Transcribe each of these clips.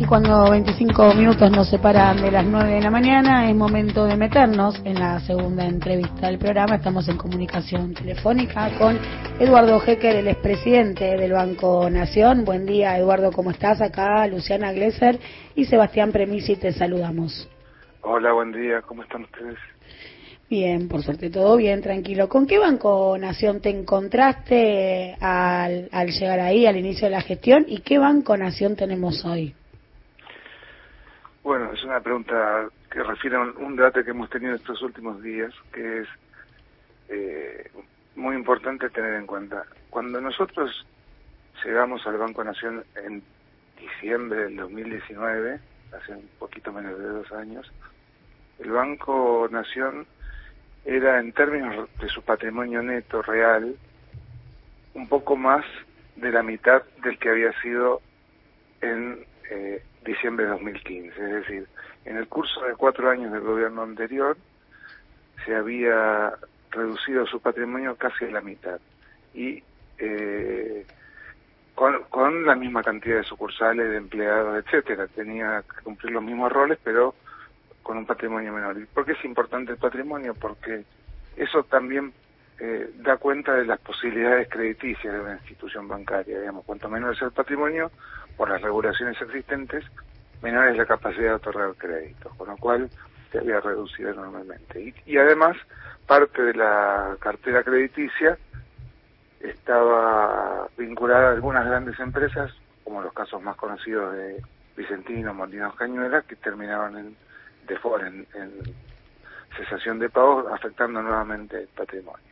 Y cuando 25 minutos nos separan de las 9 de la mañana, es momento de meternos en la segunda entrevista del programa. Estamos en comunicación telefónica con Eduardo Hecker, el expresidente del Banco Nación. Buen día, Eduardo, ¿cómo estás? Acá Luciana Glesser y Sebastián Premisi, te saludamos. Hola, buen día, ¿cómo están ustedes? Bien, por suerte todo bien, tranquilo. ¿Con qué Banco Nación te encontraste al, al llegar ahí, al inicio de la gestión? ¿Y qué Banco Nación tenemos hoy? Bueno, es una pregunta que refiere a un debate que hemos tenido estos últimos días, que es eh, muy importante tener en cuenta. Cuando nosotros llegamos al Banco Nación en diciembre del 2019, hace un poquito menos de dos años, el Banco Nación era en términos de su patrimonio neto real un poco más de la mitad del que había sido en eh, diciembre de 2015. Es decir, en el curso de cuatro años del gobierno anterior se había reducido su patrimonio casi a la mitad y eh, con, con la misma cantidad de sucursales, de empleados, etcétera. Tenía que cumplir los mismos roles, pero con un patrimonio menor. ¿Y por qué es importante el patrimonio? Porque eso también eh, da cuenta de las posibilidades crediticias de una institución bancaria. Digamos, cuanto menor es el patrimonio, por las regulaciones existentes, menor es la capacidad de otorgar créditos, con lo cual se había reducido enormemente. Y, y además, parte de la cartera crediticia estaba vinculada a algunas grandes empresas, como los casos más conocidos de Vicentino, Montinos Cañuelas, que terminaban en en, en cesación de pagos, afectando nuevamente el patrimonio.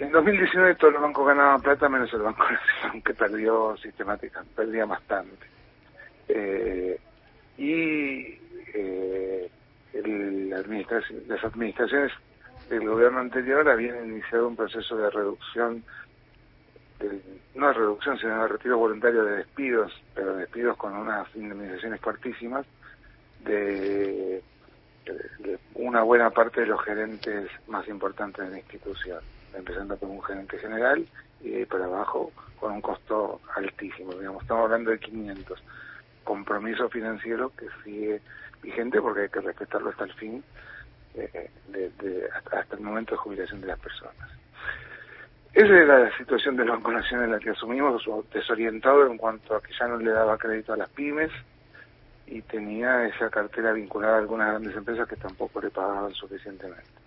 En 2019 todos los bancos ganaban plata, menos el Banco Nacional, que perdió sistemáticamente, perdía bastante. Eh, y eh, el, administración, las administraciones del gobierno anterior habían iniciado un proceso de reducción, de, no de reducción, sino de retiro voluntario de despidos, pero despidos con unas indemnizaciones fuertísimas, de, una buena parte de los gerentes más importantes de la institución, empezando con un gerente general y de para abajo con un costo altísimo, digamos, estamos hablando de 500. Compromiso financiero que sigue vigente porque hay que respetarlo hasta el fin, eh, de, hasta, el momento de jubilación de las personas. Esa era la situación del Banco Nacional en la que asumimos, desorientado en cuanto a que ya no le daba crédito a las pymes, y tenía esa cartera vinculada a algunas grandes empresas que tampoco le pagaban suficientemente.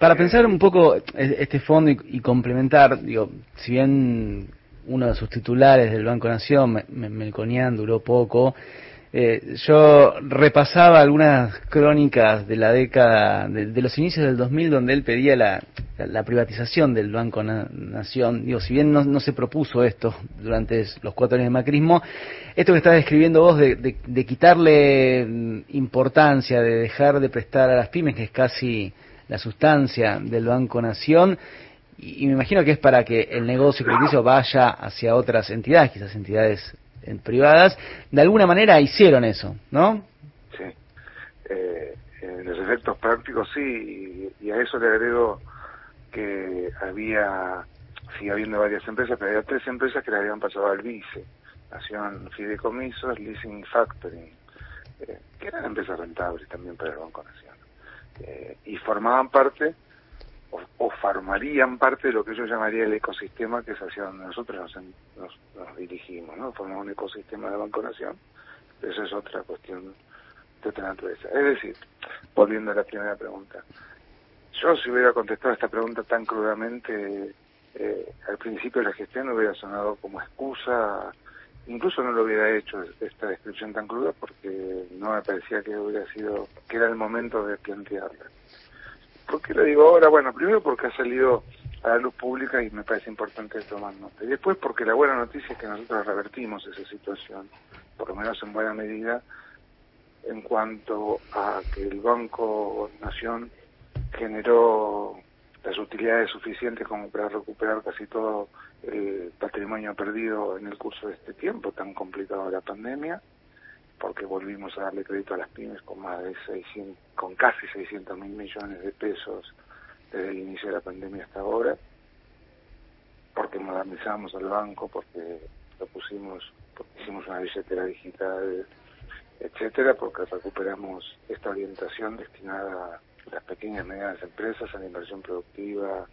Para pensar un poco este fondo y, complementar, digo, si bien uno de sus titulares del Banco Nación, Melconian, duró poco, eh, yo repasaba algunas crónicas de la década, de, los inicios del 2000, donde él pedía la, privatización del Banco Nación. Digo, si bien no, se propuso esto durante los cuatro años de macrismo, esto que estás describiendo vos de, de, quitarle mm, importancia, de dejar de prestar a las pymes, que es casi la sustancia del Banco Nación, y, me imagino que es para que el negocio crediticio vaya hacia otras entidades, quizás entidades en privadas, de alguna manera hicieron eso, ¿no? Sí. Eh, en los efectos prácticos sí, y, a eso le agrego que había, sigue habiendo varias empresas, pero había tres empresas que le habían pasado al vice. Hacían fideicomisos, leasing factoring, eh, que eran empresas rentables también para el Banco Nacional. Eh, y formaban parte o, formarían parte de lo que yo llamaría el ecosistema que es hacia donde nosotros nos, nos, dirigimos, ¿no? Formamos un ecosistema de Banco Nación, eso es otra cuestión de otra naturaleza. Es decir, volviendo a la primera pregunta, yo si hubiera contestado esta pregunta tan crudamente eh, al principio de la gestión hubiera sonado como excusa, incluso no lo hubiera hecho esta descripción tan cruda porque no me parecía que hubiera sido, que era el momento de plantearla. ¿Por qué lo digo ahora? Bueno, primero porque ha salido a la luz pública y me parece importante tomar nota. Y después porque la buena noticia es que nosotros revertimos esa situación, por lo menos en buena medida, en cuanto a que el Banco Nación generó las utilidades suficientes como para recuperar casi todo el patrimonio perdido en el curso de este tiempo tan complicado de la pandemia porque volvimos a darle crédito a las pymes con más de 600, con casi 600 mil millones de pesos desde el inicio de la pandemia hasta ahora, porque modernizamos al banco, porque lo pusimos, hicimos una billetera digital, etcétera, porque recuperamos esta orientación destinada a las pequeñas y medianas empresas, a la inversión productiva,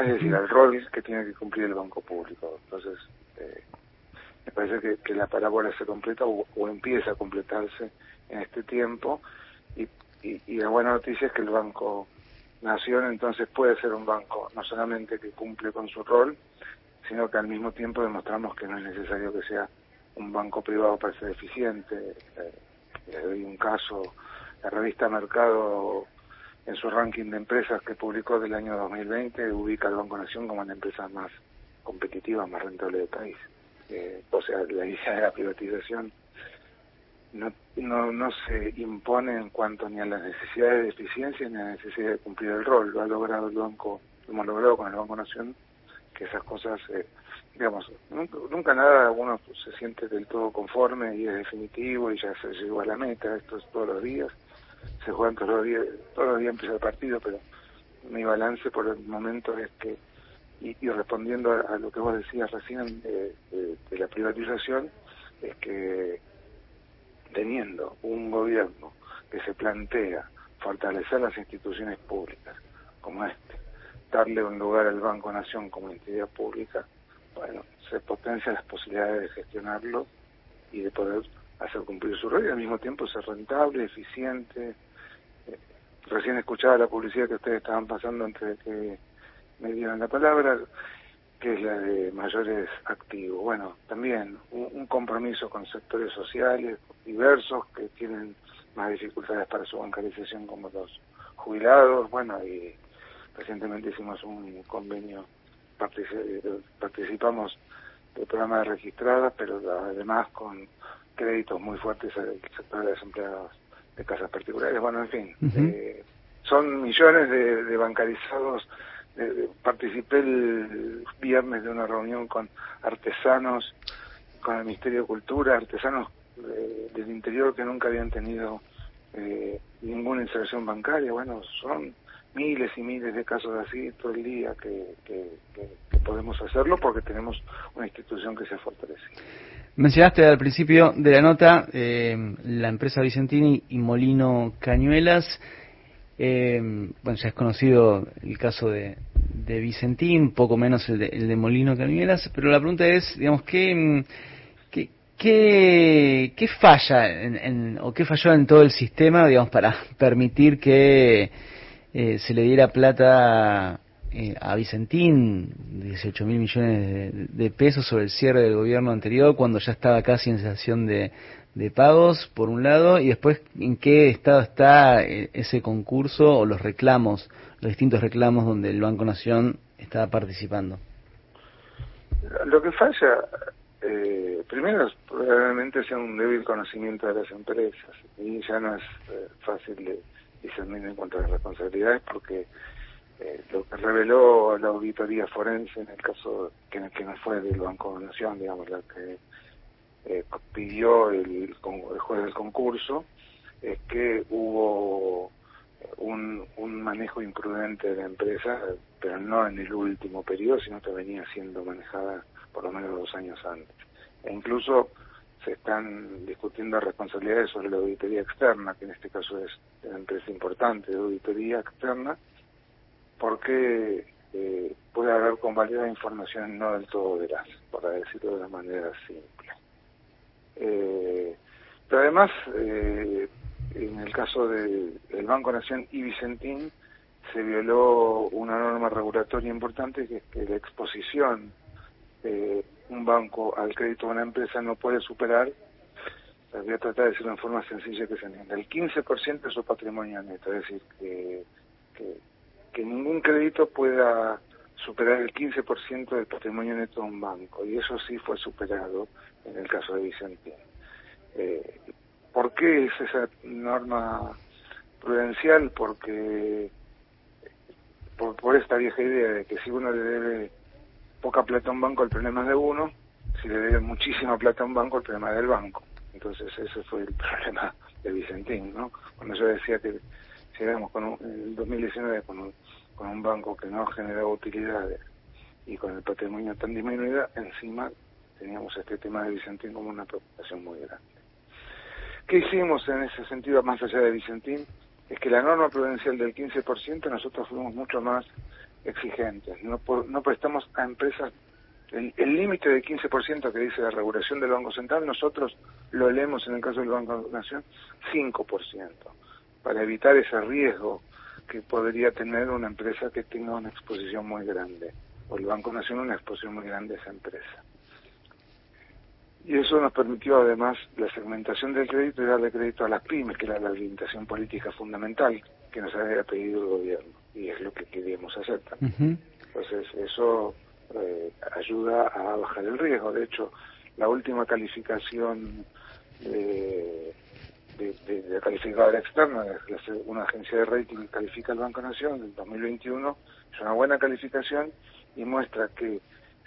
es decir, al rol que tiene que cumplir el banco público. Entonces, eh, me parece que, la parábola se completa o, empieza a completarse en este tiempo y, y, la buena noticia es que el Banco Nación entonces puede ser un banco no solamente que cumple con su rol, sino que al mismo tiempo demostramos que no es necesario que sea un banco privado para ser eficiente. Eh, les doy un caso, la revista Mercado en su ranking de empresas que publicó del año 2020 ubica al Banco Nación como la empresa más competitiva, más rentable del país. Eh, o sea, la idea de la privatización no, no, no se impone en cuanto ni a las necesidades de eficiencia ni a la necesidad de cumplir el rol. Lo ha logrado el Banco, lo hemos logrado con el Banco Nación, que esas cosas, eh, digamos, nunca, nada uno se siente del todo conforme y es definitivo y ya se llegó a la meta, esto es todos los días, se juegan todos los días, todos los días empieza el partido, pero mi balance por el momento es que, y, respondiendo a, lo que vos decías recién de la privatización, es que teniendo un gobierno que se plantea fortalecer las instituciones públicas como este, darle un lugar al Banco Nación como entidad pública, bueno, se potencian las posibilidades de gestionarlo y de poder hacer cumplir su rol y al mismo tiempo ser rentable, eficiente. Eh, recién escuchaba la publicidad que ustedes estaban pasando entre que me dieron la palabra que es la de mayores activos. Bueno, también un, compromiso con sectores sociales diversos que tienen más dificultades para su bancarización como los jubilados. Bueno, y recientemente hicimos un convenio, participamos del programa de registradas, pero además con créditos muy fuertes al sector de desempleados de casas particulares. Bueno, en fin, eh, son millones de bancarizados eh, participé el viernes de una reunión con artesanos, con el Ministerio de Cultura, artesanos eh, del interior que nunca habían tenido eh, ninguna inserción bancaria. Bueno, son miles y miles de casos así todo el día que, que, podemos hacerlo porque tenemos una institución que se fortalece. Mencionaste al principio de la nota la empresa Vicentini y Molino Cañuelas. Eh, bueno, ya es conocido el caso de, de Vicentín, poco menos el de, el de Molino Cañuelas, pero la pregunta es, digamos, ¿qué, qué, qué, falla en, o qué falló en todo el sistema, digamos, para permitir que eh, se le diera plata eh, a Vicentín, 18 mil millones de, de, pesos sobre el cierre del gobierno anterior, cuando ya estaba casi en sensación de, pagos, por un lado, y después en qué estado está eh, ese concurso o los reclamos, los distintos reclamos donde el Banco Nación está participando. Lo que falla, eh, primero, probablemente sea un débil conocimiento de las empresas, y ya no es eh, fácil de discernir en cuanto a las responsabilidades, porque lo que reveló la auditoría forense en el caso que, no fue del Banco Nación, digamos, la que eh, pidió el, juez del concurso es que hubo un, un manejo imprudente de la empresa, pero no en el último periodo, sino que venía siendo manejada por lo menos dos años antes. E incluso se están discutiendo responsabilidades sobre la auditoría externa, que en este caso es una empresa importante de auditoría externa, porque eh, puede haber convalidada información no del todo veraz, para decirlo de una manera simple. Eh, pero además, eh, en el caso del Banco Nación y Vicentín, se violó una norma regulatoria importante que es que la exposición de un banco al crédito de una empresa no puede superar, voy a tratar de decirlo en forma sencilla que se entienda, el 15% de su patrimonio neto, es decir, que, que, que ningún crédito pueda superar el 15% del patrimonio neto de un banco, y eso sí fue superado en el caso de Vicentín. Eh, ¿Por qué es esa norma prudencial? Porque por, por esta vieja idea de que si uno le debe poca plata a un banco, el problema es de uno, si le debe muchísima plata a un banco, el problema es del banco. Entonces ese fue el problema de Vicentín, ¿no? Cuando yo decía que llegamos con un, en el 2019 con un, con un banco que no generaba utilidades y con el patrimonio tan disminuido, encima teníamos este tema de Vicentín como una preocupación muy grande. ¿Qué hicimos en ese sentido, más allá de Vicentín? Es que la norma prudencial del 15% nosotros fuimos mucho más exigentes. No, no prestamos a empresas el límite de 15% que dice la regulación del Banco Central, nosotros lo leemos en el caso del Banco Nación 5%, para evitar ese riesgo que podría tener una empresa que tenga una exposición muy grande, o el Banco Nación una exposición muy grande a esa empresa. Y eso nos permitió además la segmentación del crédito y darle crédito a las pymes, que era la orientación política fundamental que nos había pedido el gobierno, y es lo que queríamos hacer también. Entonces, eso eh, ayuda a bajar el riesgo. De hecho, la última calificación de, de, de, calificadora externa, una agencia de rating califica el Banco Nación en 2021, es una buena calificación y muestra que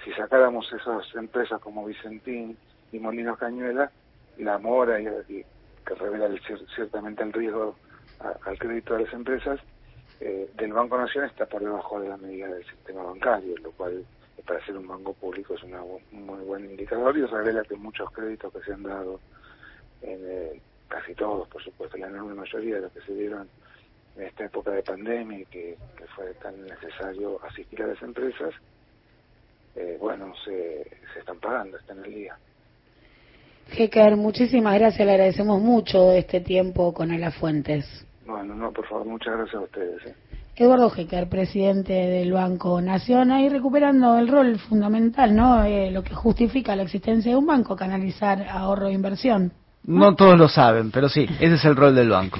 si sacáramos esas empresas como Vicentín y Molinos Cañuela, la mora y, que revela ciertamente el riesgo al crédito de las empresas, eh, del Banco Nación está por debajo de la medida del sistema bancario, lo cual para ser un banco público es una, un muy buen indicador y revela que muchos créditos que se han dado, en, eh, casi todos, por supuesto, la enorme mayoría de los que se dieron en esta época de pandemia y que, fue tan necesario asistir a las empresas, eh, bueno, se, se están pagando, están al día. Hecker, muchísimas gracias, le agradecemos mucho este tiempo con Fuentes. Bueno, no, por favor, muchas gracias a ustedes. ¿eh? Eduardo Hecker, presidente del Banco Nación, ahí recuperando el rol fundamental, ¿no? Eh, lo que justifica la existencia de un banco, canalizar ahorro e inversión. ¿No? todos lo saben, pero sí, ese es el rol del banco.